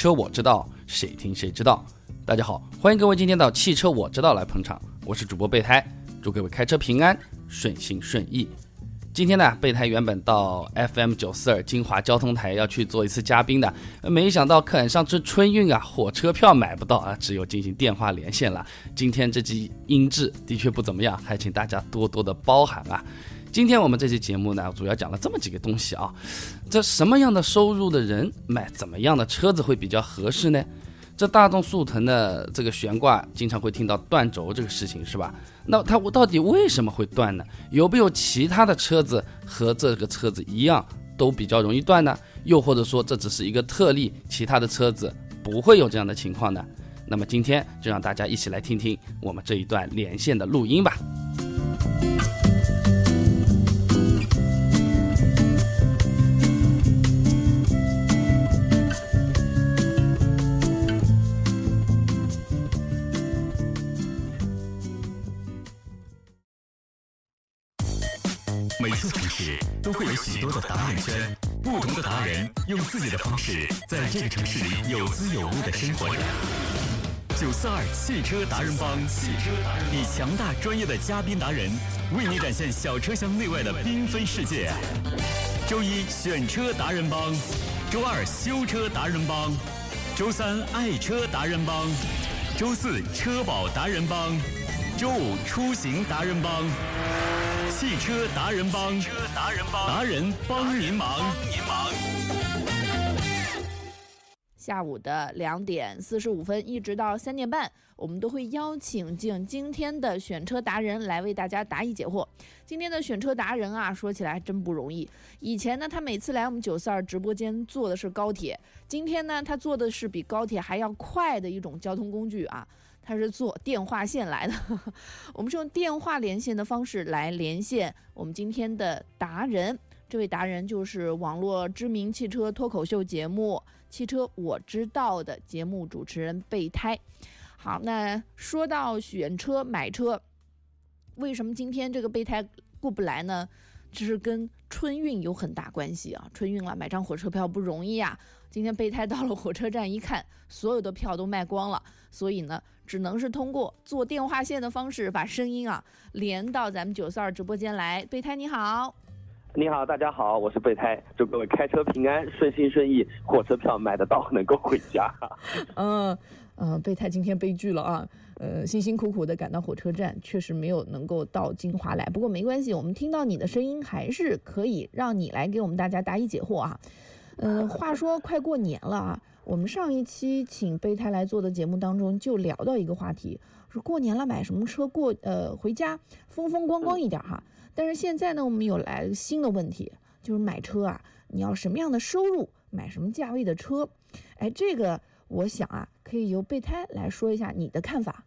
车我知道，谁听谁知道。大家好，欢迎各位今天到汽车我知道来捧场，我是主播备胎，祝各位开车平安，顺心顺意。今天呢，备胎原本到 FM 九四二金华交通台要去做一次嘉宾的，没想到赶上这春运啊，火车票买不到啊，只有进行电话连线了。今天这集音质的确不怎么样，还请大家多多的包涵啊。今天我们这期节目呢，主要讲了这么几个东西啊。这什么样的收入的人买怎么样的车子会比较合适呢？这大众速腾的这个悬挂，经常会听到断轴这个事情，是吧？那它到底为什么会断呢？有没有其他的车子和这个车子一样都比较容易断呢？又或者说这只是一个特例，其他的车子不会有这样的情况呢？那么今天就让大家一起来听听我们这一段连线的录音吧。这个城市里有滋有味的生活着。九四二汽车达人帮，汽车达人以强大专业的嘉宾达人，为你展现小车厢内外的缤纷世界。周一选车达人帮，周二修车达人帮，周三爱车达人帮，周四车保达人帮，周五出行达人帮。汽车达人帮，车达人帮，达人帮您忙，帮您忙。下午的两点四十五分一直到三点半，我们都会邀请进今天的选车达人来为大家答疑解惑。今天的选车达人啊，说起来真不容易。以前呢，他每次来我们九四二直播间坐的是高铁，今天呢，他坐的是比高铁还要快的一种交通工具啊。他是坐电话线来的，我们是用电话连线的方式来连线我们今天的达人。这位达人就是网络知名汽车脱口秀节目《汽车我知道》的节目主持人备胎。好，那说到选车买车，为什么今天这个备胎过不来呢？这是跟春运有很大关系啊！春运了，买张火车票不容易啊。今天备胎到了火车站一看，所有的票都卖光了，所以呢，只能是通过做电话线的方式把声音啊连到咱们九四二直播间来。备胎你好，你好，大家好，我是备胎，祝各位开车平安，顺心顺意，火车票买得到，能够回家。嗯嗯，备胎今天悲剧了啊，呃，辛辛苦苦的赶到火车站，确实没有能够到金华来，不过没关系，我们听到你的声音，还是可以让你来给我们大家答疑解惑啊。嗯，话说快过年了啊，我们上一期请备胎来做的节目当中就聊到一个话题，说过年了买什么车过呃回家风风光光一点哈。但是现在呢，我们有来了新的问题，就是买车啊，你要什么样的收入买什么价位的车？哎，这个我想啊，可以由备胎来说一下你的看法。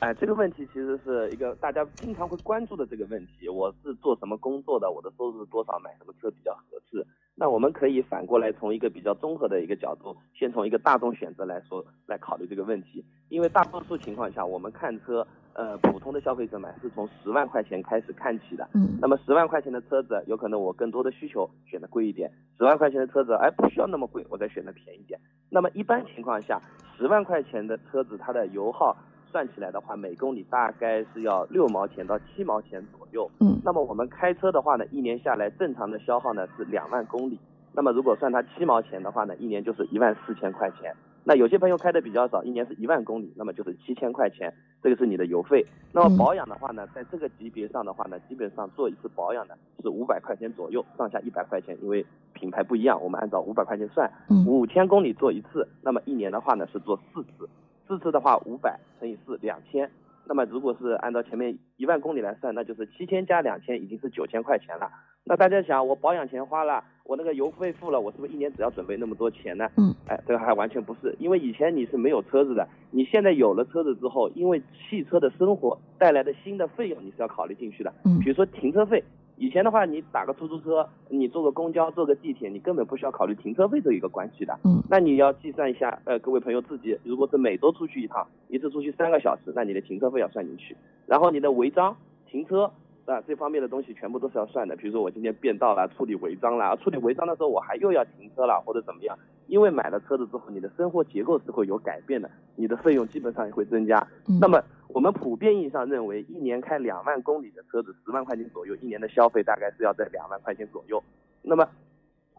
哎，这个问题其实是一个大家经常会关注的这个问题。我是做什么工作的？我的收入是多少？买什么车比较合适？那我们可以反过来从一个比较综合的一个角度，先从一个大众选择来说来考虑这个问题。因为大多数情况下，我们看车，呃，普通的消费者买是从十万块钱开始看起的。嗯。那么十万块钱的车子，有可能我更多的需求选的贵一点；十万块钱的车子，哎，不需要那么贵，我再选的便宜点。那么一般情况下，十万块钱的车子，它的油耗。算起来的话，每公里大概是要六毛钱到七毛钱左右。嗯，那么我们开车的话呢，一年下来正常的消耗呢是两万公里。那么如果算它七毛钱的话呢，一年就是一万四千块钱。那有些朋友开的比较少，一年是一万公里，那么就是七千块钱，这个是你的油费。那么保养的话呢，在这个级别上的话呢，基本上做一次保养呢是五百块钱左右，上下一百块钱，因为品牌不一样，我们按照五百块钱算。五千公里做一次，那么一年的话呢是做四次。四次的话，五百乘以四，两千。那么如果是按照前面一万公里来算，那就是七千加两千，已经是九千块钱了。那大家想，我保养钱花了，我那个油费付了，我是不是一年只要准备那么多钱呢？嗯，哎，这个还完全不是，因为以前你是没有车子的，你现在有了车子之后，因为汽车的生活带来的新的费用，你是要考虑进去的。嗯，比如说停车费。以前的话，你打个出租车，你坐个公交，坐个地铁，你根本不需要考虑停车费这一个关系的。嗯，那你要计算一下，呃，各位朋友自己，如果是每周出去一趟，一次出去三个小时，那你的停车费要算进去。然后你的违章、停车、啊，这方面的东西全部都是要算的。比如说我今天变道了，处理违章了，处理违章的时候我还又要停车了或者怎么样。因为买了车子之后，你的生活结构是会有改变的，你的费用基本上也会增加。嗯那么我们普遍意义上认为，一年开两万公里的车子，十万块钱左右，一年的消费大概是要在两万块钱左右。那么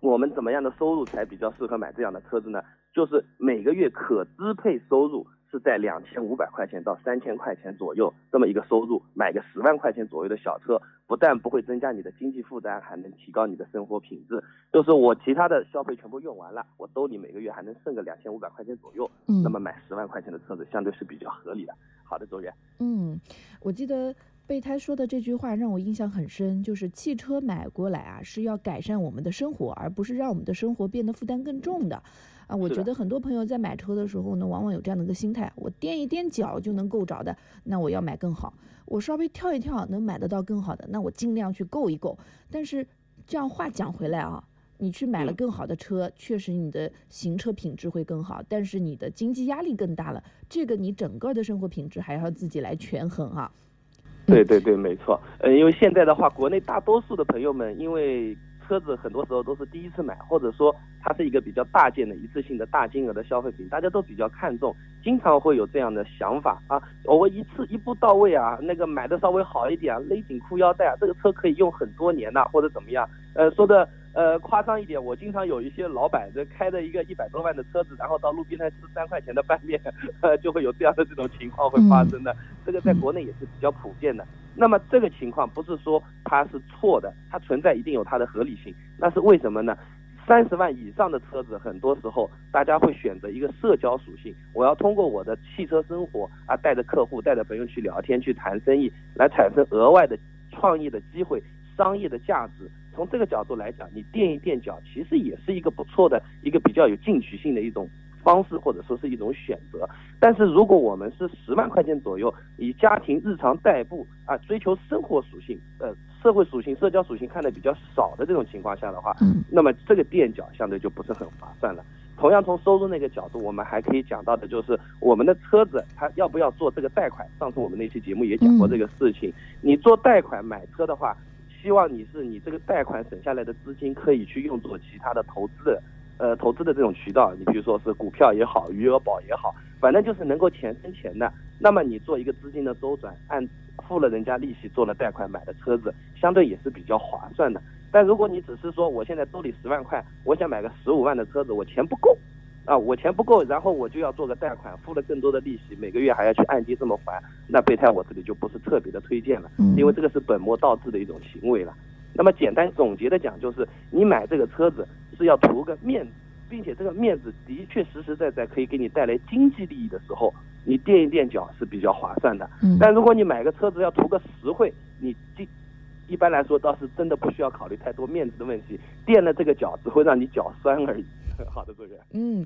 我们怎么样的收入才比较适合买这样的车子呢？就是每个月可支配收入是在两千五百块钱到三千块钱左右这么一个收入，买个十万块钱左右的小车，不但不会增加你的经济负担，还能提高你的生活品质。就是我其他的消费全部用完了，我兜里每个月还能剩个两千五百块钱左右，嗯那么买十万块钱的车子相对是比较合理的。好的，周源。嗯，我记得备胎说的这句话让我印象很深，就是汽车买过来啊是要改善我们的生活，而不是让我们的生活变得负担更重的。啊，我觉得很多朋友在买车的时候呢，往往有这样的一个心态：我踮一踮脚就能够着的，那我要买更好；我稍微跳一跳能买得到更好的，那我尽量去够一够。但是这样话讲回来啊，你去买了嗯更好的车，确实你的行车品质会更好，但是你的经济压力更大了，这个你整个的生活品质还要自己来权衡啊。对对对，没错。呃，因为现在的话，国内大多数的朋友们，因为车子很多时候都是第一次买，或者说它是一个比较大件的、一次性的大金额的消费品，大家都比较看重，经常会有这样的想法啊，我一次一步到位啊，那个买的稍微好一点啊，勒紧裤腰带啊，这个车可以用很多年呐、或者怎么样。呃，说的呃夸张一点，我经常有一些老板这开着一个一百多万的车子，然后到路边摊吃三块钱的拌面，呃，就会有这样的这种情况会发生的。这个在国内也是比较普遍的。那么这个情况不是说它是错的，它存在一定有它的合理性。那是为什么呢？三十万以上的车子，很多时候大家会选择一个社交属性，我要通过我的汽车生活啊，带着客户、带着朋友去聊天、去谈生意，来产生额外的创意的机会、商业的价值。从这个角度来讲，你垫一垫脚，其实也是一个不错的一个比较有进取性的一种方式，或者说是一种选择。但是如果我们是十万块钱左右，以家庭日常代步啊，追求生活属性、呃社会属性、社交属性看得比较少的这种情况下的话，嗯那么这个垫脚相对就不是很划算了。同样从收入那个角度，我们还可以讲到的就是我们的车子它要不要做这个贷款。上次我们那期节目也讲过这个事情，你做贷款买车的话，希望你是你这个贷款省下来的资金可以去用作其他的投资的，呃，投资的这种渠道，你比如说是股票也好，余额宝也好，反正就是能够钱生钱的。那么你做一个资金的周转，按付了人家利息，做了贷款买的车子，相对也是比较划算的。但如果你只是说我现在兜里十万块，我想买个十五万的车子，我钱不够。啊，我钱不够，然后我就要做个贷款，付了更多的利息，每个月还要去按揭这么还，那备胎我这里就不是特别的推荐了。嗯因为这个是本末倒置的一种行为了。那么简单总结的讲，就是你买这个车子是要图个面子，并且这个面子的确实实在在可以给你带来经济利益的时候，你垫一垫脚是比较划算的。嗯但如果你买个车子要图个实惠，你这一般来说倒是真的不需要考虑太多面子的问题，垫了这个脚只会让你脚酸而已。好的，主任。嗯，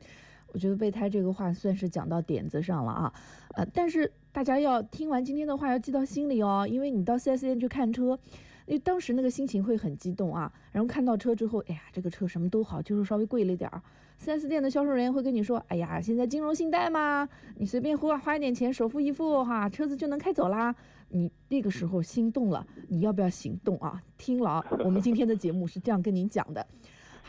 我觉得备胎这个话算是讲到点子上了啊，呃，但是大家要听完今天的话要记到心里哦，因为你到 4S 店去看车，因为当时那个心情会很激动啊，然后看到车之后，哎呀，这个车什么都好，就是稍微贵了一点儿。4S 店的销售人员会跟你说，哎呀，现在金融信贷嘛，你随便花花一点钱，首付一付哈，车子就能开走啦。你那个时候心动了，你要不要行动啊？听了，我们今天的节目是这样跟您讲的。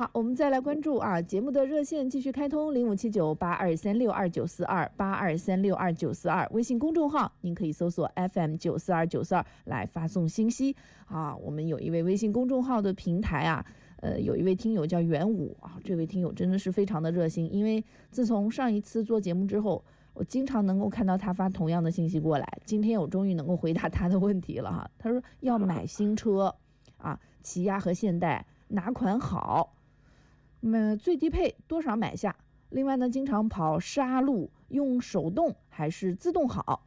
好，我们再来关注啊，节目的热线继续开通零五七九八二三六二九四二八二三六二九四二，微信公众号您可以搜索 FM 九四二九四二来发送信息啊。我们有一位微信公众号的平台啊，呃，有一位听友叫元武啊，这位听友真的是非常的热心，因为自从上一次做节目之后，我经常能够看到他发同样的信息过来。今天我终于能够回答他的问题了哈，他说要买新车啊，起亚和现代哪款好？那么最低配多少买下？另外呢，经常跑沙路，用手动还是自动好？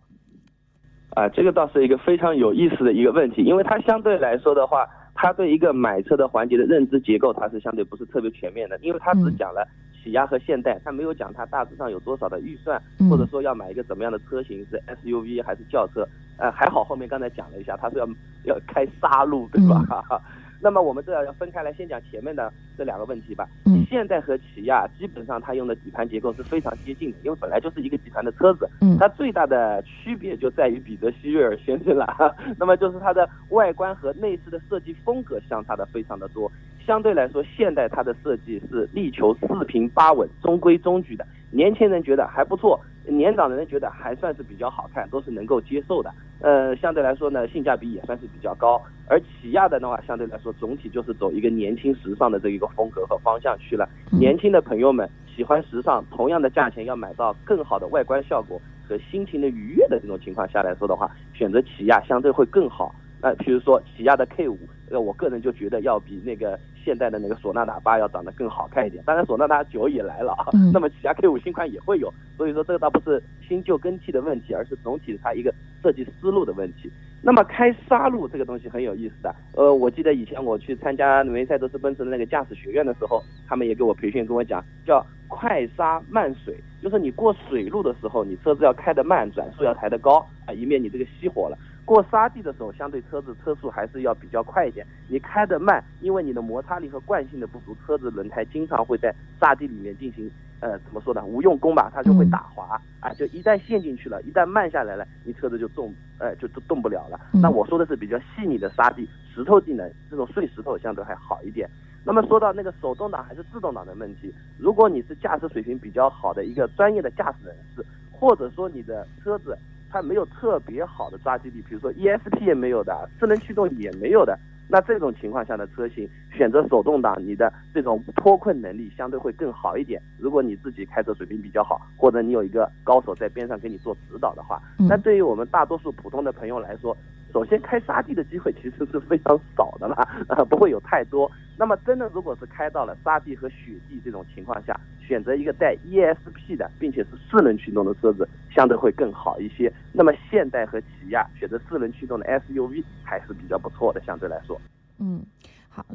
啊，这个倒是一个非常有意思的一个问题，因为它相对来说的话，它对一个买车的环节的认知结构，它是相对不是特别全面的，因为它只嗯讲了起亚和现代，它没有讲它大致上有多少的预算，嗯或者说要买一个怎么样的车型，是 SUV 还是轿车。呃，还好后面刚才讲了一下，它是要要开沙路，对吧？那么我们这要分开来，先讲前面的这两个问题吧。嗯嗯现代和起亚基本上它用的底盘结构是非常接近的，因为本来就是一个集团的车子，嗯它最大的区别就在于彼得希瑞尔先生了，那么就是它的外观和内饰的设计风格相差的非常的多。相对来说，现代它的设计是力求四平八稳、中规中矩的，年轻人觉得还不错，年长的人觉得还算是比较好看，都是能够接受的。呃，相对来说呢，性价比也算是比较高。而起亚的的话，相对来说总体就是走一个年轻时尚的这一个风格和方向去了。嗯年轻的朋友们喜欢时尚，同样的价钱要买到更好的外观效果和心情的愉悦的这种情况下来说的话，选择起亚相对会更好。那比如说起亚的 K 五，呃，我个人就觉得要比那个现代的那个索纳塔八要长得更好看一点。当然，索纳塔九也来了啊，嗯那么起亚 K 五新款也会有，所以说这个倒不是新旧更替的问题，而是总体它一个设计思路的问题。那么开杀路这个东西很有意思的，呃，我记得以前我去参加梅赛德斯奔驰的那个驾驶学院的时候，他们也给我培训，跟我讲叫快刹慢水，就是你过水路的时候，你车子要开得慢，转速要抬得高啊，以免你这个熄火了。过沙地的时候，相对车子车速还是要比较快一点。你开得慢，因为你的摩擦力和惯性的不足，车子轮胎经常会在沙地里面进行呃怎么说呢无用功吧，它就会打滑、啊，就一旦陷进去了，一旦慢下来了，你车子就动呃就都动不了了。嗯那我说的是比较细腻的沙地，石头地呢，这种碎石头相对还好一点。那么说到那个手动挡还是自动挡的问题，如果你是驾驶水平比较好的一个专业的驾驶人士，或者说你的车子它没有特别好的抓地力，比如说 ESP 也没有的，智能驱动也没有的，那这种情况下的车型选择手动挡，你的这种脱困能力相对会更好一点。如果你自己开车水平比较好，或者你有一个高手在边上给你做指导的话，嗯那对于我们大多数普通的朋友来说，首先开沙地的机会其实是非常少的啦，呃，不会有太多。那么真的如果是开到了沙地和雪地这种情况下，选择一个带 ESP 的，并且是四轮驱动的车子，相对会更好一些。那么现代和起亚选择四轮驱动的 SUV 还是比较不错的，相对来说。嗯，好，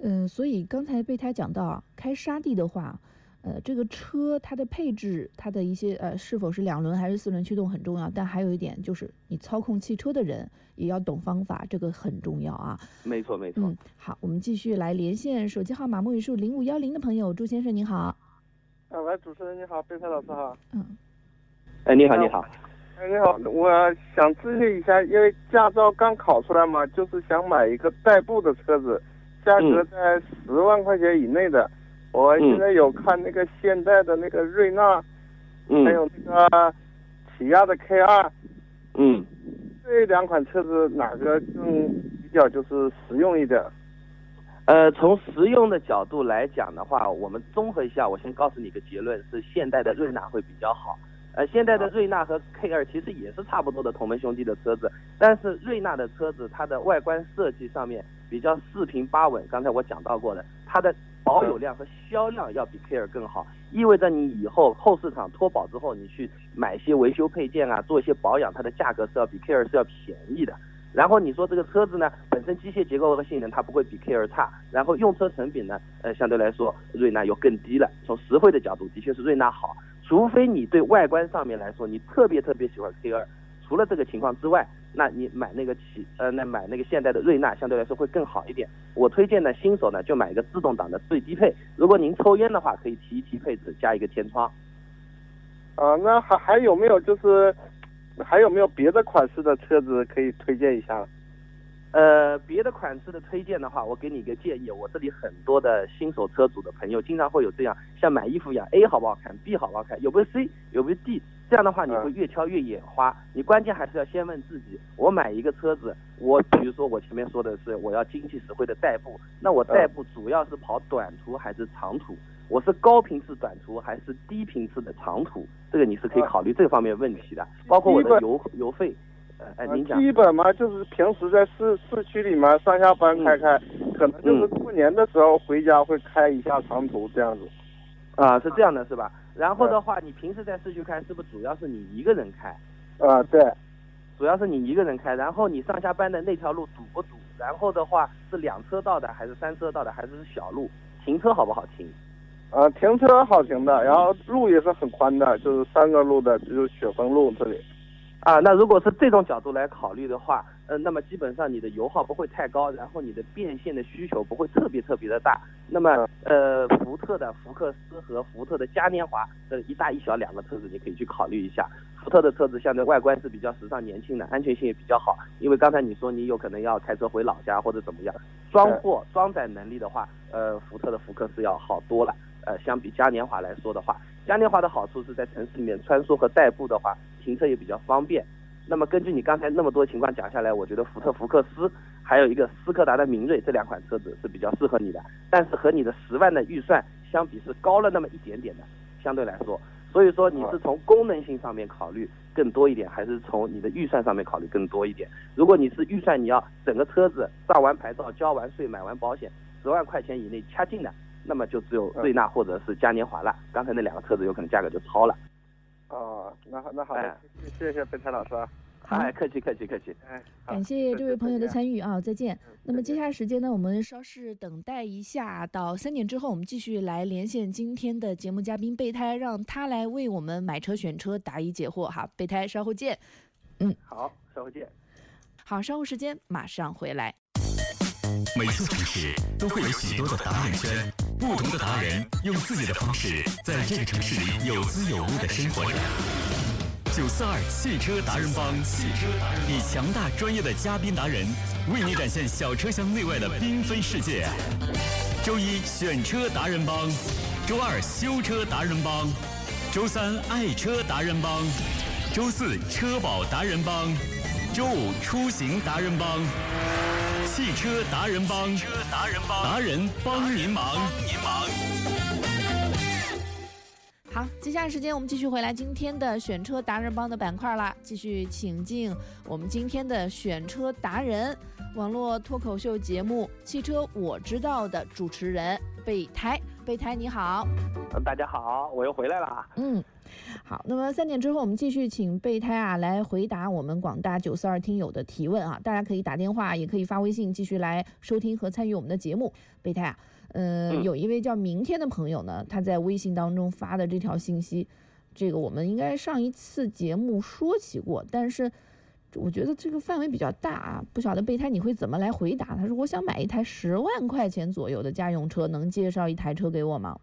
嗯，所以刚才备胎讲到，开沙地的话，呃，这个车它的配置，它的一些呃是否是两轮还是四轮驱动很重要，但还有一点就是你操控汽车的人也要懂方法，这个很重要啊。没错，没错。嗯，好，我们继续来连线手机号码末语数零五幺零的朋友，朱先生您好。啊，喂，主持人你好，备胎老师好。嗯哎，你好，你好。哎，你好，我想咨询一下，因为驾照刚考出来嘛，就是想买一个代步的车子，价格嗯在十万块钱以内的。我现在有看那个现代的那个瑞纳，嗯还有那个起亚的 K 二，嗯。这两款车子哪个更比较就是实用一点？呃，从实用的角度来讲的话，我们综合一下，我先告诉你个结论：是现代的瑞纳会比较好。呃，现在的瑞纳和 K 二其实也是差不多的同门兄弟的车子，但是瑞纳的车子它的外观设计上面比较四平八稳。刚才我讲到过的，它的保有量和销量要比 K 二更好，意味着你以后后市场脱保之后，你去买一些维修配件啊，做一些保养，它的价格是要比 K 二是要便宜的。然后你说这个车子呢，本身机械结构和性能它不会比 K 二差，然后用车成本呢，呃，相对来说瑞纳又更低了。从实惠的角度，的确是瑞纳好，除非你对外观上面来说你特别特别喜欢 K 二，除了这个情况之外，那你买那个起呃，那买那个现代的瑞纳相对来说会更好一点。我推荐呢，新手呢就买一个自动挡的最低配，如果您抽烟的话，可以提一提配置，加一个天窗。啊，那还还有没有就是还有没有别的款式的车子可以推荐一下？呃，别的款式的推荐的话，我给你一个建议，我这里很多的新手车主的朋友经常会有这样，像买衣服一样，A 好不好看，B 好不好看，有没有 C，有没有 D，这样的话你会越挑越眼花。你关键还是要先问自己，我买一个车子，我比如说我前面说的是我要经济实惠的代步，那我代步主要是跑短途还是长途？我是高频次短途还是低频次的长途？这个你是可以考虑这方面问题的，包括我的油油费。呃，哎，您讲。基本嘛，就是平时在市市区里面上下班开开，可能就是过年的时候回家会开一下长途这样子。啊，是这样的，是吧？然后的话，你平时在市区开，是不是主要是你一个人开？啊，对。主要是你一个人开，然后你上下班的那条路堵不堵？然后的话是两车道的还是三车道的，还是小路？停车好不好停？啊，停车好停的，然后路也是很宽的，就是三个路的，就是雪峰路这里。啊，那如果是这种角度来考虑的话，呃，那么基本上你的油耗不会太高，然后你的变现的需求不会特别特别的大。那么呃，福特的福克斯和福特的嘉年华这一大一小两个车子，你可以去考虑一下。福特的车子相对外观是比较时尚年轻的，安全性也比较好。因为刚才你说你有可能要开车回老家或者怎么样，装货装载能力的话，呃，福特的福克斯要好多了。呃，相比嘉年华来说的话，嘉年华的好处是在城市里面穿梭和代步的话，停车也比较方便。那么根据你刚才那么多情况讲下来，我觉得福特福克斯还有一个斯柯达的明锐这两款车子是比较适合你的，但是和你的十万的预算相比是高了那么一点点的，相对来说。所以说你是从功能性上面考虑更多一点，还是从你的预算上面考虑更多一点？如果你是预算你要整个车子上完牌照、交完税、买完保险，十万块钱以内掐进的，那么就只有瑞纳或者是嘉年华了。刚才那两个车子有可能价格就超了。哦，那好，那好的，谢谢备胎老师啊。哎，客气客气客气。哎，感谢这位朋友的参与啊，再见。那么接下来时间呢，我们稍事等待一下，到三点之后，我们继续来连线今天的节目嘉宾备胎，让他来为我们买车选车答疑解惑哈。备胎稍后见。嗯，好，稍后见。好，稍后时间马上回来。每座城市都会有许多的答案圈，不同的达人用自己的方式在这个城市里有滋有味的生活着。九四二汽车达人帮，汽车达人以强大专业的嘉宾达人，为你展现小车厢内外的缤纷世界。周一选车达人帮，周二修车达人帮，周三爱车达人帮，周四车保达人帮，周五出行达人帮。汽车达人帮，车达人帮，达人帮您忙，帮您忙。好，接下来时间我们继续回来今天的选车达人帮的板块啦，继续请进我们今天的选车达人，网络脱口秀节目《汽车我知道》的主持人备胎。备胎你好，大家好，我又回来了。嗯，好，那么三点之后我们继续请备胎啊来回答我们广大九四二听友的提问啊，大家可以打电话，也可以发微信继续来收听和参与我们的节目。备胎啊。嗯，有一位叫明天的朋友呢，他在微信当中发的这条信息，这个我们应该上一次节目说起过，但是我觉得这个范围比较大啊，不晓得备胎你会怎么来回答？他说我想买一台十万块钱左右的家用车，能介绍一台车给我吗？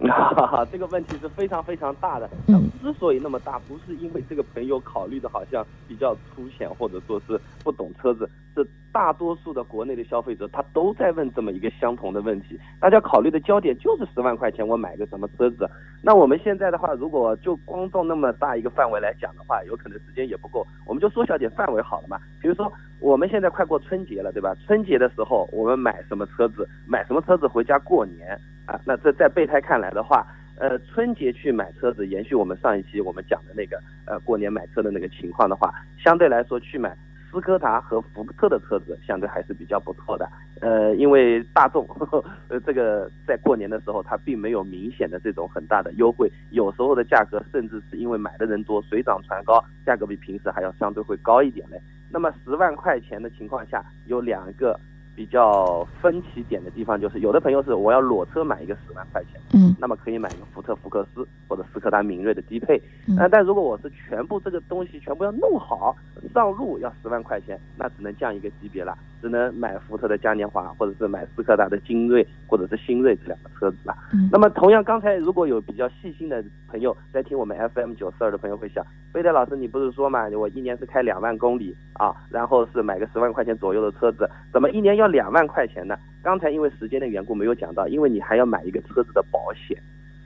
哈哈，这个问题是非常非常大的。嗯，之所以那么大，不是因为这个朋友考虑的好像比较粗浅，或者说是不懂车子，是大多数的国内的消费者他都在问这么一个相同的问题。大家考虑的焦点就是十万块钱我买个什么车子。那我们现在的话，如果就光从那么大一个范围来讲的话，有可能时间也不够，我们就缩小点范围好了嘛。比如说我们现在快过春节了，对吧？春节的时候我们买什么车子？买什么车子回家过年？啊，那这在备胎看来的话，呃，春节去买车子，延续我们上一期我们讲的那个呃过年买车的那个情况的话，相对来说去买斯柯达和福特的车子，相对还是比较不错的。呃，因为大众 呵呵呃这个在过年的时候，它并没有明显的这种很大的优惠，有时候的价格甚至是因为买的人多，水涨船高，价格比平时还要相对会高一点嘞。那么十万块钱的情况下，有两个。比较分歧点的地方就是，有的朋友是我要裸车买一个十万块钱，嗯，那么可以买一个福特福克斯或者斯柯达明锐的低配，嗯，但如果我是全部这个东西全部要弄好上路要十万块钱，那只能降一个级别了，只能买福特的嘉年华或者是买斯柯达的精锐或者是新锐这两个车子了。嗯，那么同样刚才如果有比较细心的朋友在听我们 FM 九四二的朋友会想，贝德老师你不是说嘛，我一年是开两万公里啊，然后是买个十万块钱左右的车子，怎么一年要？两万块钱呢？刚才因为时间的缘故没有讲到，因为你还要买一个车子的保险，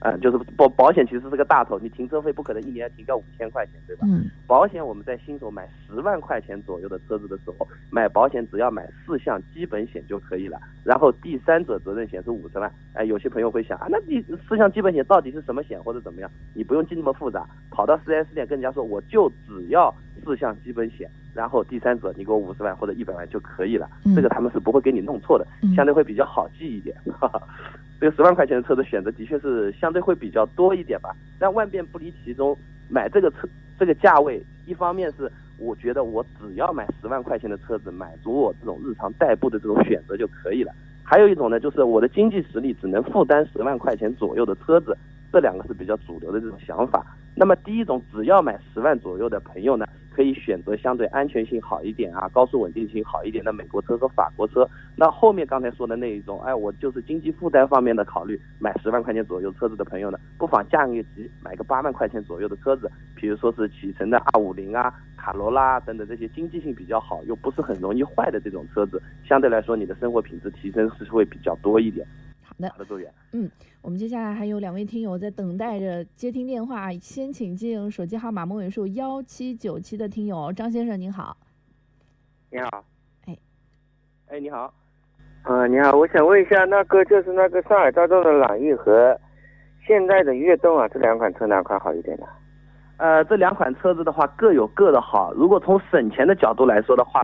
嗯，就是保保险其实是个大头，你停车费不可能一年停个五千块钱，对吧？嗯。保险我们在新手买十万块钱左右的车子的时候，买保险只要买四项基本险就可以了，然后第三者责任险是五十万。哎，有些朋友会想啊，那第四项基本险到底是什么险或者怎么样？你不用记那么复杂，跑到 4S 店跟人家说，我就只要四项基本险。然后第三者你给我五十万或者一百万就可以了，这个他们是不会给你弄错的，相对会比较好记一点。哈哈，这个十万块钱的车子选择的确是相对会比较多一点吧，但万变不离其宗，买这个车这个价位，一方面是我觉得我只要买十万块钱的车子，满足我这种日常代步的这种选择就可以了。还有一种呢，就是我的经济实力只能负担十万块钱左右的车子，这两个是比较主流的这种想法。那么第一种，只要买十万左右的朋友呢，可以选择相对安全性好一点啊、高速稳定性好一点的美国车和法国车。那后面刚才说的那一种，哎，我就是经济负担方面的考虑，买十万块钱左右车子的朋友呢，不妨降一个级，买个八万块钱左右的车子，比如说是启辰的二五零啊、卡罗拉等等这些经济性比较好又不是很容易坏的这种车子，相对来说你的生活品质提升是会比较多一点。好的好，的，周远。我们接下来还有两位听友在等待着接听电话，先请进手机号码末尾数幺七九七的听友张先生，您好。你好，哎，你好，啊，你好，我想问一下，那个就是那个上海大众的朗逸和现代的悦动啊，这两款车哪款好一点呢？呃，这两款车子的话各有各的好。如果从省钱的角度来说的话，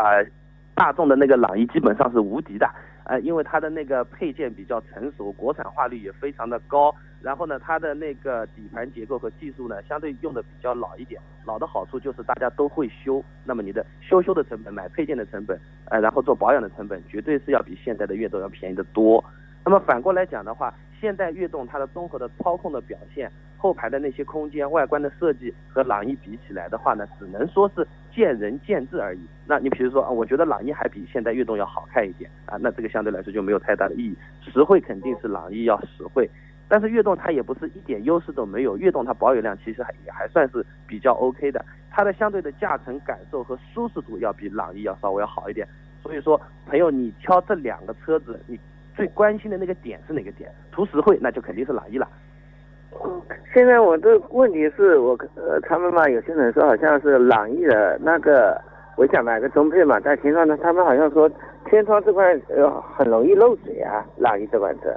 大众的那个朗逸基本上是无敌的，呃，因为它的那个配件比较成熟，国产化率也非常的高。然后呢，它的那个底盘结构和技术呢，相对用的比较老一点。老的好处就是大家都会修，那么你的修修的成本、买配件的成本，呃，然后做保养的成本，绝对是要比现在的悦动要便宜的多。那么反过来讲的话，现代悦动它的综合的操控的表现、后排的那些空间、外观的设计和朗逸比起来的话呢，只能说是见仁见智而已。那你比如说啊，我觉得朗逸还比现代悦动要好看一点啊，那这个相对来说就没有太大的意义。实惠肯定是朗逸要实惠，但是悦动它也不是一点优势都没有，悦动它保有量其实还也还算是比较 OK 的，它的相对的驾乘感受和舒适度要比朗逸要稍微要好一点。所以说，朋友你挑这两个车子，你最关心的那个点是哪个点？图实惠那就肯定是朗逸了。现在我的问题是我呃，他们嘛，有些人说好像是朗逸的那个，我想买个中配嘛，但听说呢，他们好像说天窗这块呃很容易漏水啊，朗逸这款车。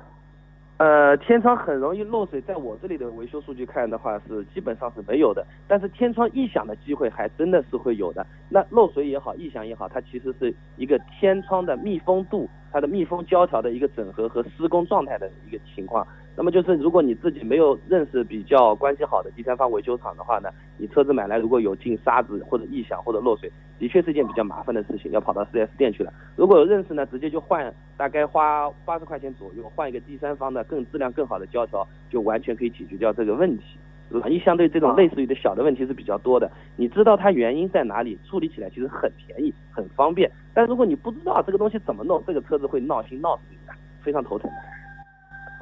呃，天窗很容易漏水，在我这里的维修数据看的话是基本上是没有的，但是天窗异响的机会还真的是会有的。那漏水也好，异响也好，它其实是一个天窗的密封度、它的密封胶条的一个整合和施工状态的一个情况。那么就是如果你自己没有认识比较关系好的第三方维修厂的话呢，你车子买来如果有进沙子或者异响或者漏水，的确是一件比较麻烦的事情，要跑到 4S 店去了。如果有认识呢，直接就换，大概花八十块钱左右换一个第三方的更质量更好的胶条，就完全可以解决掉这个问题。朗逸相对这种类似于的小的问题是比较多的，你知道它原因在哪里，处理起来其实很便宜很方便。但如果你不知道这个东西怎么弄，这个车子会闹心闹死你的，非常头疼的。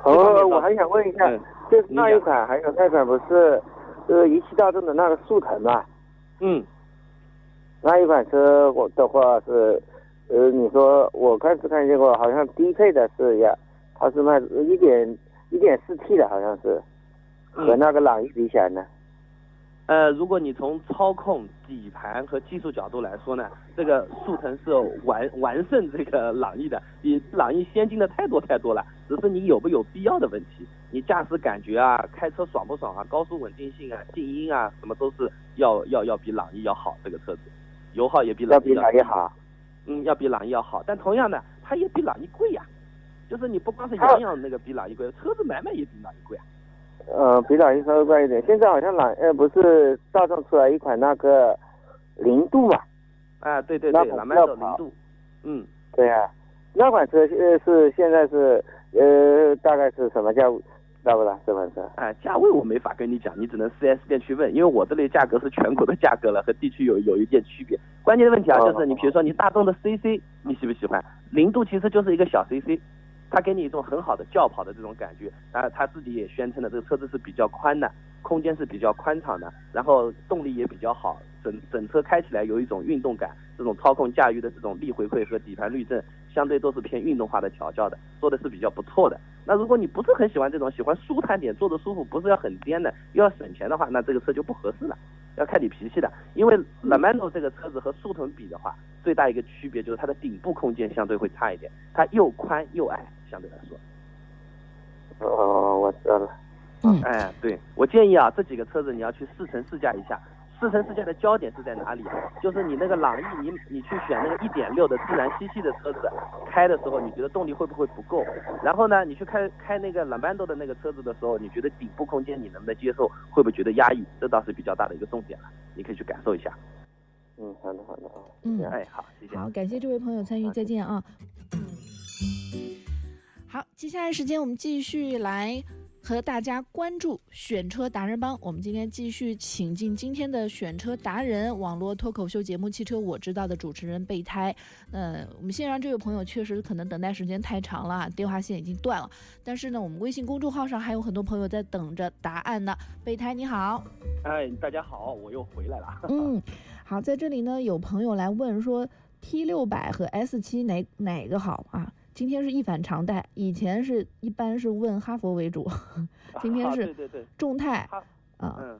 哦，我还想问一下嗯，就是那一款还有那款不是呃一汽大众的那个速腾嘛？嗯，那一款车我的话是，呃，你说我开始看见过，好像低配的是要，它是卖一点一点四 T 的，好像是，和那个朗逸比起来呢，呃，如果你从操控、底盘和技术角度来说呢，这个速腾是完 完胜这个朗逸的，比朗逸先进的太多太多了。只是你有没有必要的问题，你驾驶感觉啊，开车爽不爽啊，高速稳定性啊，静音啊，什么都是要要要比朗逸要好。这个车子油耗也比朗逸要比朗逸好。嗯，要比朗逸要好。但同样的，它也比朗逸贵呀。就是你不光是养养那个比朗逸贵，车子买卖也比朗逸贵啊。呃，比朗逸稍微贵一点。现在好像朗呃不是大众出来一款那个零度嘛？啊，对对对，朗曼要跑斗零度，嗯。对呀、那款车呃是现在是呃大概是什么价？知道不啦？这款车？哎，价位我没法跟你讲，你只能 4S 店去问，因为我这里价格是全国的价格了，和地区有有一点区别。关键的问题啊，哦就是你比如说你大众的 CC，你喜不喜欢？零度其实就是一个小 CC，它给你一种很好的轿跑的这种感觉。啊，它自己也宣称了这个车子是比较宽的，空间是比较宽敞的，然后动力也比较好，整整车开起来有一种运动感，这种操控驾驭的这种力回馈和底盘滤震，相对都是偏运动化的调教的，做的是比较不错的。那如果你不是很喜欢这种，喜欢舒坦点，坐的舒服，不是要很颠的，又要省钱的话，那这个车就不合适了，要看你脾气的。因为 Lamando 这个车子和速腾比的话，最大一个区别就是它的顶部空间相对会差一点，它又宽又矮，相对来说。哦，我知道了。嗯，哎，对我建议啊，这几个车子你要去试乘试驾一下。试乘试驾的焦点是在哪里？就是你那个朗逸，你你去选那个一点六的自然吸气的车子，开的时候你觉得动力会不会不够？然后呢，你去开开那个朗曼多的那个车子的时候，你觉得顶部空间你能不能接受？会不会觉得压抑？这倒是比较大的一个重点了，你可以去感受一下。嗯，好的好的啊。嗯哎，好，谢谢。好，感谢这位朋友参与，再见啊。好，接下来时间我们继续来和大家关注选车达人帮。我们今天继续请进今天的选车达人，网络脱口秀节目《汽车我知道》的主持人备胎。呃，我们线上这位朋友确实可能等待时间太长了，电话线已经断了。但是呢，我们微信公众号上还有很多朋友在等着答案呢。备胎你好，哎，大家好，我又回来了。嗯，好，在这里呢，有朋友来问说 T 六百和 S 七哪哪个好啊？今天是一反常态，以前是一般是问哈佛为主，今天是对对对，众泰哈啊，嗯，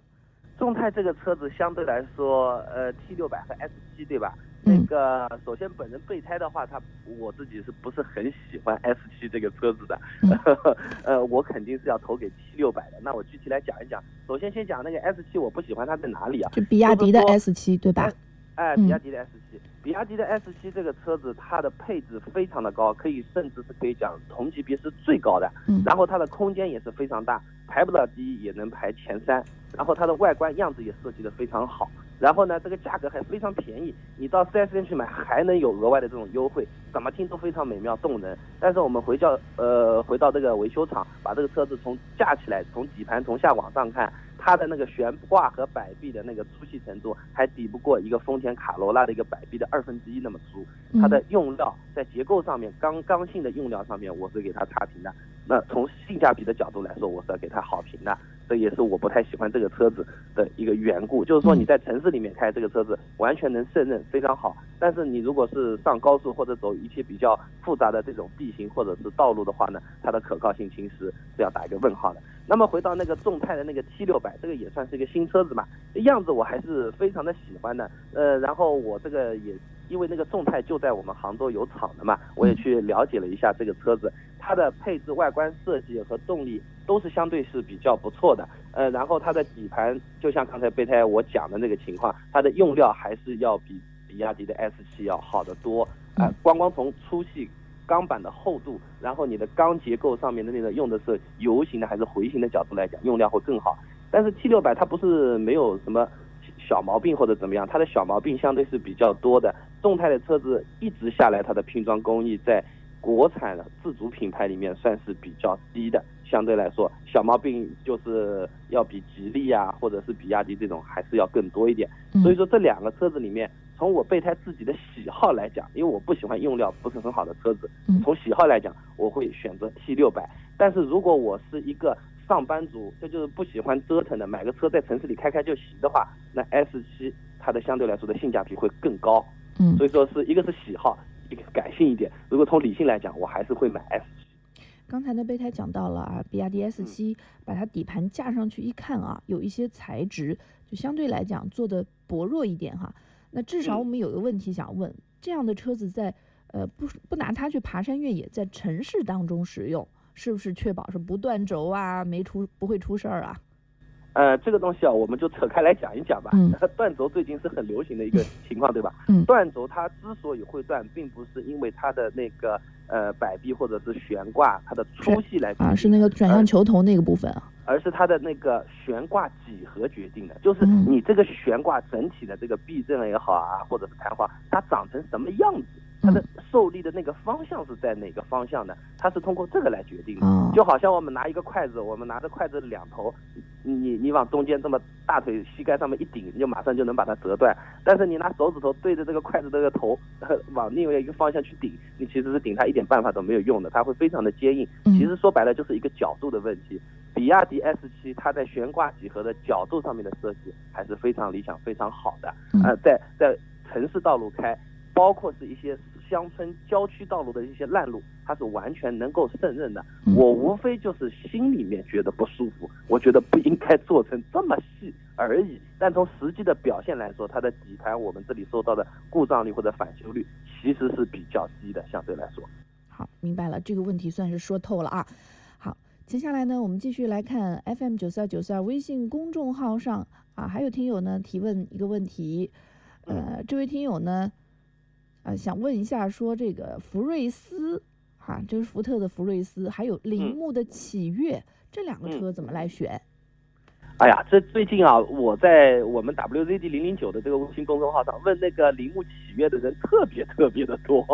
众泰这个车子相对来说，呃，T 六百和 S 七对吧？嗯那个首先本人备胎的话，他我自己是不是很喜欢 S 七这个车子的？嗯 呃，我肯定是要投给 T 六百的。那我具体来讲一讲，首先先讲那个 S 七，我不喜欢它在哪里啊？就比亚迪的 S 七对吧？哎，嗯比亚迪的 S 七、比亚迪的 S 七这个车子，它的配置非常的高，可以甚至是可以讲同级别是最高的。嗯然后它的空间也是非常大，排不了第一也能排前三。然后它的外观样子也设计的非常好。然后呢，这个价格还非常便宜，你到 4S 店去买还能有额外的这种优惠，怎么听都非常美妙动人。但是我们回到呃回到这个维修厂，把这个车子从架起来，从底盘从下往上看，它的那个悬挂和摆臂的那个粗细程度还抵不过一个丰田卡罗拉的一个摆臂的二分之一那么粗。它的嗯用料在结构上面，刚刚性的用料上面，我是给它差评的。那从性价比的角度来说，我是要给它好评的。这也是我不太喜欢这个车子的一个缘故，就是说你在城市里面开这个车子完全能胜任，非常好。但是你如果是上高速或者走一些比较复杂的这种地形或者是道路的话呢，它的可靠性其实是要打一个问号的。那么回到那个众泰的那个 T 六百，这个也算是一个新车子嘛，样子我还是非常的喜欢的。呃，然后我这个也因为那个众泰就在我们杭州有厂的嘛，我也去了解了一下这个车子，它的配置、外观设计和动力都是相对是比较不错的。呃，然后它的底盘就像刚才备胎我讲的那个情况，它的用料还是要比比亚迪的 S 七要好得多。啊、嗯光光从粗细。钢板的厚度，然后你的钢结构上面的那个用的是油型的还是回形的角度来讲，用料会更好。但是 T 六百它不是没有什么小毛病或者怎么样，它的小毛病相对是比较多的。众泰的车子一直下来，它的拼装工艺在国产的自主品牌里面算是比较低的，相对来说小毛病就是要比吉利啊或者是比亚迪这种还是要更多一点。嗯所以说这两个车子里面，从我备胎自己的喜好来讲，因为我不喜欢用料不是很好的车子嗯，从喜好来讲，我会选择 T 六百。但是如果我是一个上班族，这就是不喜欢折腾的，买个车在城市里开开就行的话，那 S 七它的相对来说的性价比会更高。嗯所以说是一个是喜好，一个是感性一点。如果从理性来讲，我还是会买 S 七。刚才的备胎讲到了啊，比亚迪 S 七把它底盘架上去一看啊，有一些材质就相对来讲做的薄弱一点哈。那至少嗯我们有个问题想问，这样的车子在呃不不拿它去爬山越野，在城市当中使用，是不是确保是不断轴啊，没出不会出事儿啊？呃，这个东西啊，我们就扯开来讲一讲吧。嗯断轴最近是很流行的一个情况，对吧？嗯断轴它之所以会断，并不是因为它的那个呃摆臂或者是悬挂它的粗细来决啊，是那个转向球头那个部分啊。而是它的那个悬挂几何决定的，就是嗯你这个悬挂整体的这个避震也好啊，或者是弹簧，它长成什么样子，它的受力的那个方向是在哪个方向的，它是通过这个来决定的。哦，就好像我们拿一个筷子，我们拿着筷子的两头，你你往中间这么大腿膝盖上面一顶，你就马上就能把它折断。但是你拿手指头对着这个筷子这个头，往另外一个方向去顶，你其实是顶它一点办法都没有用的，它会非常的坚硬。嗯其实说白了就是一个角度的问题。比亚迪 S 七它在悬挂几何的角度上面的设计还是非常理想、非常好的。嗯呃，在在城市道路开，包括是一些乡村郊区道路的一些烂路，它是完全能够胜任的。嗯我无非就是心里面觉得不舒服，我觉得不应该做成这么细而已。但从实际的表现来说，它的底盘我们这里收到的故障率或者返修率其实是比较低的，相对来说。好，明白了，这个问题算是说透了啊。好，接下来呢，我们继续来看 FM 九四二九四二微信公众号上啊，还有听友呢提问一个问题，呃，这位听友呢，呃，想问一下，说这个福睿斯，哈、就是福特的福睿斯，还有铃嗯木的启悦，这两个嗯车怎么来选？哎呀，这最近啊，我在我们 WZD 零零九的这个微信公众号上问那个铃木启悦的人特别特别的多，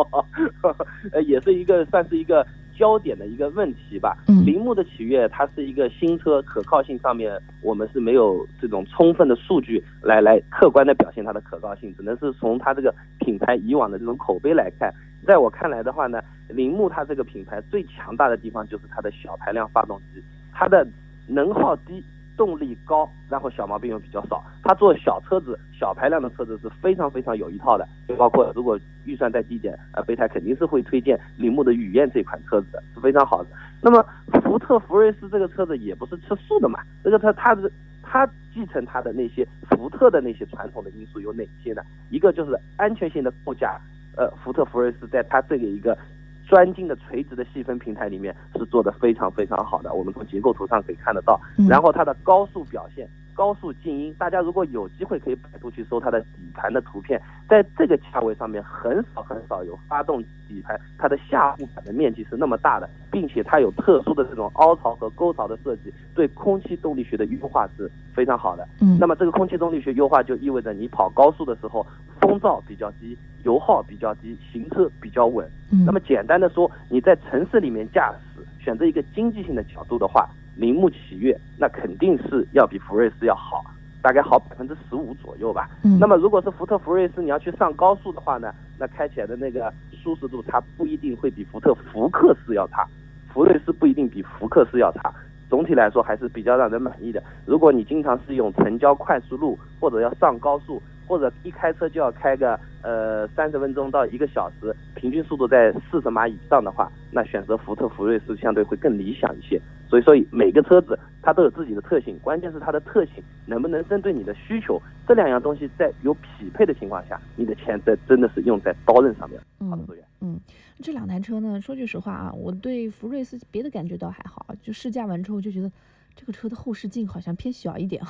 呃，也是一个算是一个焦点的一个问题吧。嗯铃木的启悦它是一个新车，可靠性上面我们是没有这种充分的数据来来客观的表现它的可靠性，只能是从它这个品牌以往的这种口碑来看。在我看来的话呢，铃木它这个品牌最强大的地方就是它的小排量发动机，它的能耗低。动力高，然后小毛病又比较少。它做小车子、小排量的车子是非常非常有一套的，就包括如果预算再低一点，呃，备胎肯定是会推荐铃木的雨燕这款车子的，是非常好的。那么福特福睿斯这个车子也不是吃素的嘛，这个它它是它继承它的那些福特的那些传统的因素有哪些呢？一个就是安全性的构架，呃，福特福睿斯在它这个一个。专精的垂直的细分平台里面是做的非常非常好的，我们从结构图上可以看得到。嗯然后它的高速表现、高速静音，大家如果有机会可以百度去搜它的底盘的图片，在这个价位上面很少很少有发动底盘它的下护板的面积是那么大的，并且它有特殊的这种凹槽和沟槽的设计，对空气动力学的优化是非常好的。嗯那么这个空气动力学优化就意味着你跑高速的时候风噪比较低，油耗比较低，行车比较稳。嗯那么简单的说，你在城市里面驾驶，选择一个经济性的角度的话，铃木启悦那肯定是要比福睿斯要好，大概好百分之十五左右吧。嗯那么如果是福特福睿斯，你要去上高速的话呢，那开起来的那个舒适度，它不一定会比福特福克斯要差，福睿斯不一定比福克斯要差。总体来说还是比较让人满意的。如果你经常是用城郊快速路，或者要上高速，或者一开车就要开个呃三十分钟到一个小时，平均速度在四十码以上的话，那选择福特福睿斯相对会更理想一些。所以说每个车子它都有自己的特性，关键是它的特性能不能针对你的需求，这两样东西在有匹配的情况下，你的钱在真的是用在刀刃上面。好的，嗯资源。嗯，这两台车呢，说句实话啊，我对福睿斯别的感觉倒还好，就试驾完之后就觉得这个车的后视镜好像偏小一点。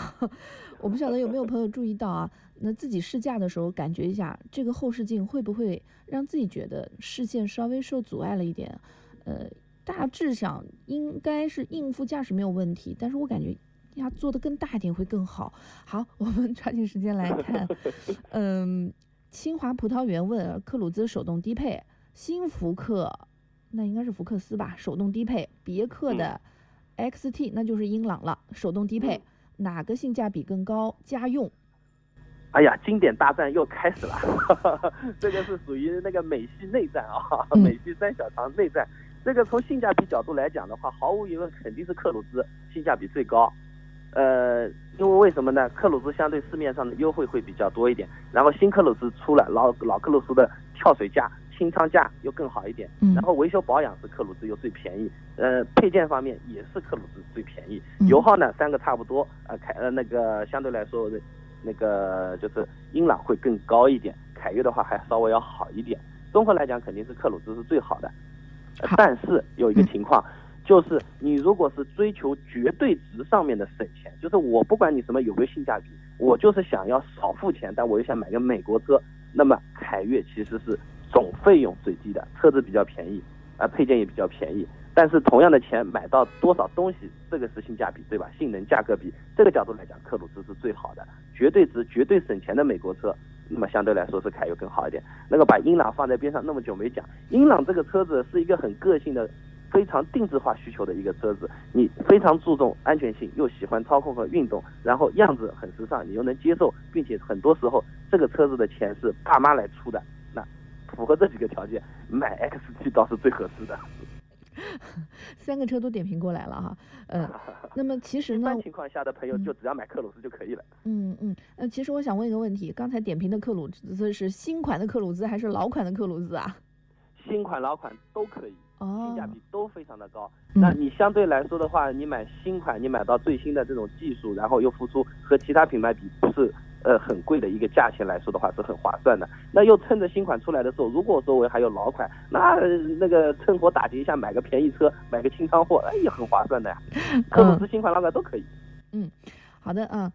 我不晓得有没有朋友注意到啊？那自己试驾的时候感觉一下，这个后视镜会不会让自己觉得视线稍微受阻碍了一点？呃，大致上应该是应付驾驶没有问题，但是我感觉。要做的更大一点会更好。好，我们抓紧时间来看，嗯，清华葡萄园问克鲁兹手动低配，新福克，那应该是福克斯吧？手动低配，别克的 XT 那就是英朗了，手动低配，哪个性价比更高？家用？哎呀，经典大战又开始了，这个是属于那个美系内战啊，嗯美系三小强内战。这个从性价比角度来讲的话，毫无疑问肯定是克鲁兹性价比最高。呃，因为为什么呢？克鲁兹相对市面上的优惠会比较多一点，然后新克鲁兹出了，老老克鲁兹的跳水价、清仓价又更好一点，嗯。然后维修保养是克鲁兹又最便宜，呃，配件方面也是克鲁兹最便宜，嗯。油耗呢三个差不多，呃，凯呃那个相对来说那个就是英朗会更高一点，凯越的话还稍微要好一点。综合来讲，肯定是克鲁兹是最好的。呃但是有一个嗯。情况，就是你如果是追求绝对值上面的省钱，就是我不管你什么有没有性价比，我就是想要少付钱，但我又想买个美国车，那么凯越其实是总费用最低的，车子比较便宜，啊、配件也比较便宜。但是同样的钱买到多少东西，这个是性价比，对吧？性能价格比这个角度来讲，克鲁兹是最好的，绝对值、绝对省钱的美国车。那么相对来说是凯越更好一点。那个把英朗放在边上那么久没讲，英朗这个车子是一个很个性的、非常定制化需求的一个车子，你非常注重安全性，又喜欢操控和运动，然后样子很时尚，你又能接受，并且很多时候这个车子的钱是爸妈来出的，符合这几个条件，买 XT 倒是最合适的。三个车都点评过来了哈，呃，那么其实呢一般，情况下的朋友就只要买克鲁兹就可以了。嗯嗯，呃，其实我想问一个问题，刚才点评的克鲁兹是新款的克鲁兹还是老款的克鲁兹啊？新款老款都可以，哦性价比都非常的高。嗯那你相对来说的话，你买新款，你买到最新的这种技术，然后又付出和其他品牌比不是呃很贵的一个价钱来说的话，是很划算的。那又趁着新款出来的时候，如果说我还有老款，那呃那个趁火打劫一下，买个便宜车，买个清仓货，哎也很划算的呀。克鲁兹新款老款都可以。嗯好的啊，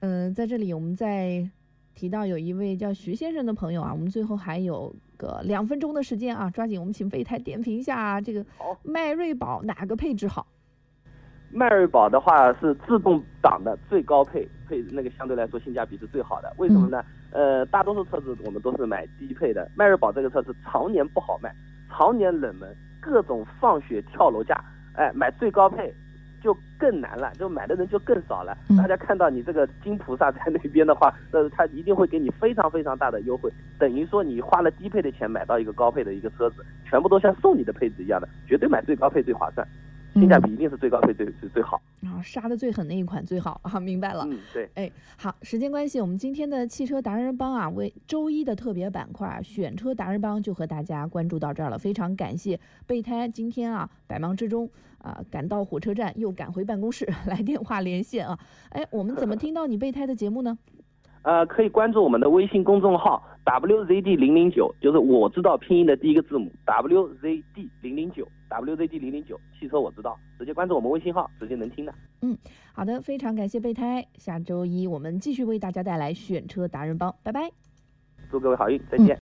嗯、在这里我们再提到有一位叫徐先生的朋友啊，我们最后还有个两分钟的时间啊，抓紧我们请备胎点评一下、啊、这个迈锐宝哪个配置好？迈锐宝的话是自动挡的最高配，配那个相对来说性价比是最好的。为什么呢？呃，大多数车子我们都是买低配的，迈锐宝这个车子常年不好卖，常年冷门，各种放血跳楼价，哎，买最高配就更难了，就买的人就更少了。嗯大家看到你这个金菩萨在那边的话，呃，他一定会给你非常非常大的优惠，等于说你花了低配的钱买到一个高配的一个车子，全部都像送你的配置一样的，绝对买最高配最划算，性价比一定是最高配最最最好。啊，杀的最狠的一款最好啊，明白了。嗯，对。哎，好，时间关系，我们今天的汽车达人帮啊，为周一的特别板块啊，选车达人帮就和大家关注到这儿了。非常感谢备胎今天啊，百忙之中啊，赶到火车站又赶回办公室 来电话连线啊。哎，我们怎么听到你备胎的节目呢？呃，可以关注我们的微信公众号 WZD 零零九，就是我知道拼音的第一个字母 WZD 零零九，WZD 零零九，汽车我知道，直接关注我们微信号，直接能听的。嗯好的，非常感谢备胎，下周一我们继续为大家带来选车达人帮，拜拜。祝各位好运，再见。好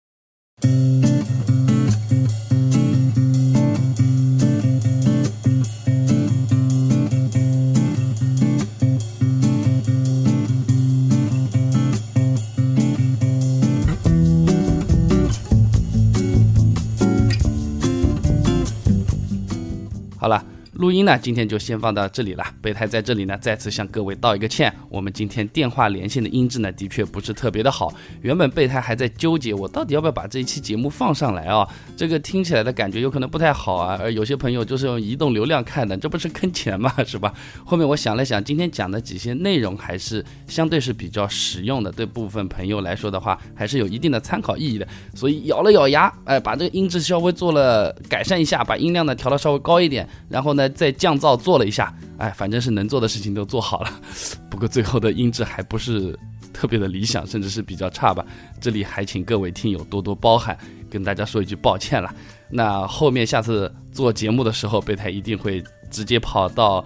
录音呢今天就先放到这里了。备胎在这里呢再次向各位道一个歉，我们今天电话连线的音质呢的确不是特别的好。原本备胎还在纠结我到底要不要把这一期节目放上来啊，这个听起来的感觉有可能不太好啊。而有些朋友就是用移动流量看的，这不是坑钱吗？是吧？后面我想了想，今天讲的几些内容还是相对是比较实用的，对部分朋友来说的话，还是有一定的参考意义的。所以咬了咬牙，哎，把这个音质稍微做了改善一下，把音量呢调到稍微高一点，然后呢再降噪做了一下，哎，反正是能做的事情都做好了。不过最后的音质还不是特别的理想，甚至是比较差吧。这里还请各位听友多多包涵，跟大家说一句抱歉了。那后面下次做节目的时候，备胎一定会直接跑到。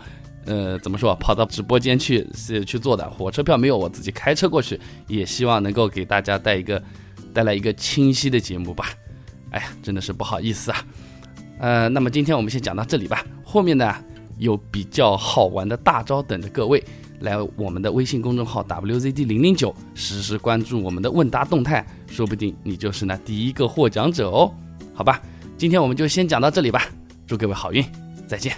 呃，怎么说？跑到直播间去是去做的，火车票没有，我自己开车过去，也希望能够给大家带一个带来一个清晰的节目吧。哎呀，真的是不好意思啊。呃，那么今天我们先讲到这里吧，后面呢有比较好玩的大招等着各位。来我们的微信公众号 WZD 零零九，实时关注我们的问答动态，说不定你就是那第一个获奖者哦。好吧，今天我们就先讲到这里吧，祝各位好运，再见。